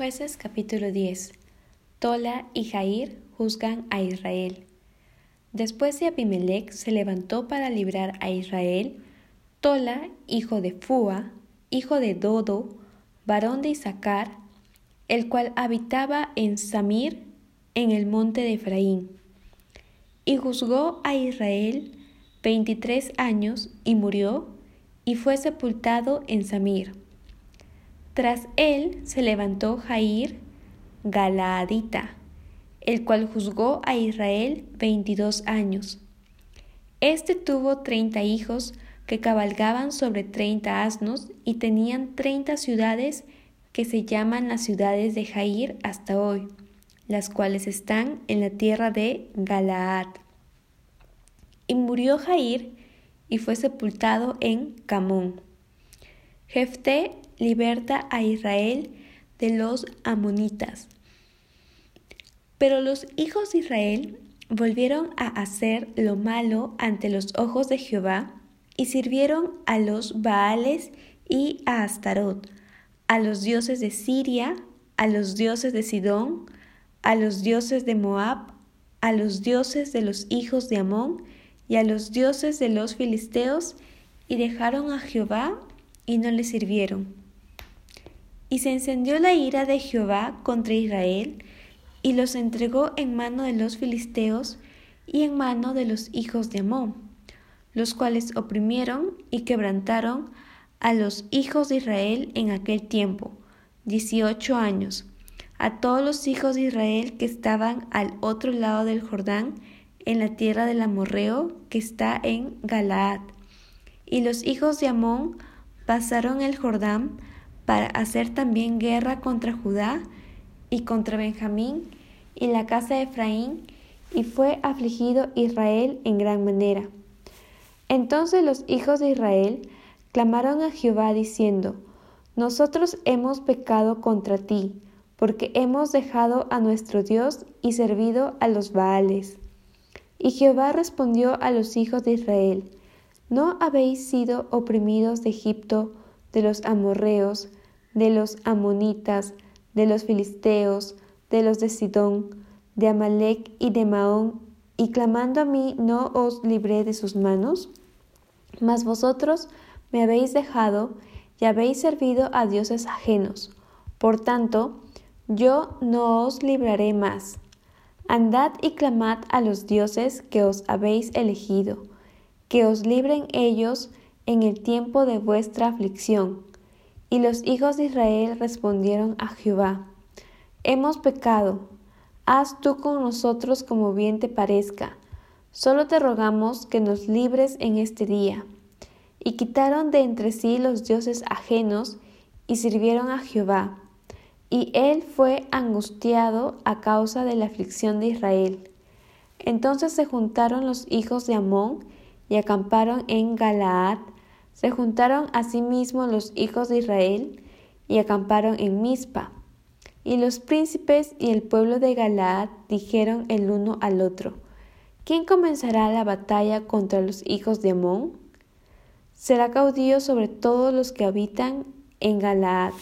Jueces capítulo 10 Tola y Jair juzgan a Israel. Después de Abimelech se levantó para librar a Israel, Tola, hijo de Fua, hijo de Dodo, varón de Isaacar, el cual habitaba en Samir, en el monte de Efraín. Y juzgó a Israel veintitrés años y murió, y fue sepultado en Samir. Tras él se levantó Jair Galaadita, el cual juzgó a Israel veintidós años. Este tuvo treinta hijos que cabalgaban sobre treinta asnos y tenían treinta ciudades que se llaman las ciudades de Jair hasta hoy, las cuales están en la tierra de Galaad. Y murió Jair y fue sepultado en Camón. Jefté liberta a Israel de los amonitas. Pero los hijos de Israel volvieron a hacer lo malo ante los ojos de Jehová y sirvieron a los Baales y a Astarot, a los dioses de Siria, a los dioses de Sidón, a los dioses de Moab, a los dioses de los hijos de Amón y a los dioses de los filisteos, y dejaron a Jehová y no le sirvieron. Y se encendió la ira de Jehová contra Israel, y los entregó en mano de los filisteos y en mano de los hijos de Amón, los cuales oprimieron y quebrantaron a los hijos de Israel en aquel tiempo, dieciocho años, a todos los hijos de Israel que estaban al otro lado del Jordán, en la tierra del Amorreo que está en Galaad. Y los hijos de Amón pasaron el Jordán para hacer también guerra contra Judá y contra Benjamín y la casa de Efraín, y fue afligido Israel en gran manera. Entonces los hijos de Israel clamaron a Jehová diciendo, Nosotros hemos pecado contra ti, porque hemos dejado a nuestro Dios y servido a los Baales. Y Jehová respondió a los hijos de Israel, ¿No habéis sido oprimidos de Egipto, de los amorreos, de los amonitas, de los filisteos, de los de Sidón, de Amalek y de Maón, y clamando a mí no os libré de sus manos? Mas vosotros me habéis dejado y habéis servido a dioses ajenos. Por tanto, yo no os libraré más. Andad y clamad a los dioses que os habéis elegido, que os libren ellos en el tiempo de vuestra aflicción y los hijos de Israel respondieron a Jehová, Hemos pecado, haz tú con nosotros como bien te parezca, solo te rogamos que nos libres en este día. Y quitaron de entre sí los dioses ajenos y sirvieron a Jehová. Y él fue angustiado a causa de la aflicción de Israel. Entonces se juntaron los hijos de Amón y acamparon en Galaad, se juntaron asimismo los hijos de Israel y acamparon en Mizpa. Y los príncipes y el pueblo de Galaad dijeron el uno al otro, ¿quién comenzará la batalla contra los hijos de Amón? Será caudillo sobre todos los que habitan en Galaad.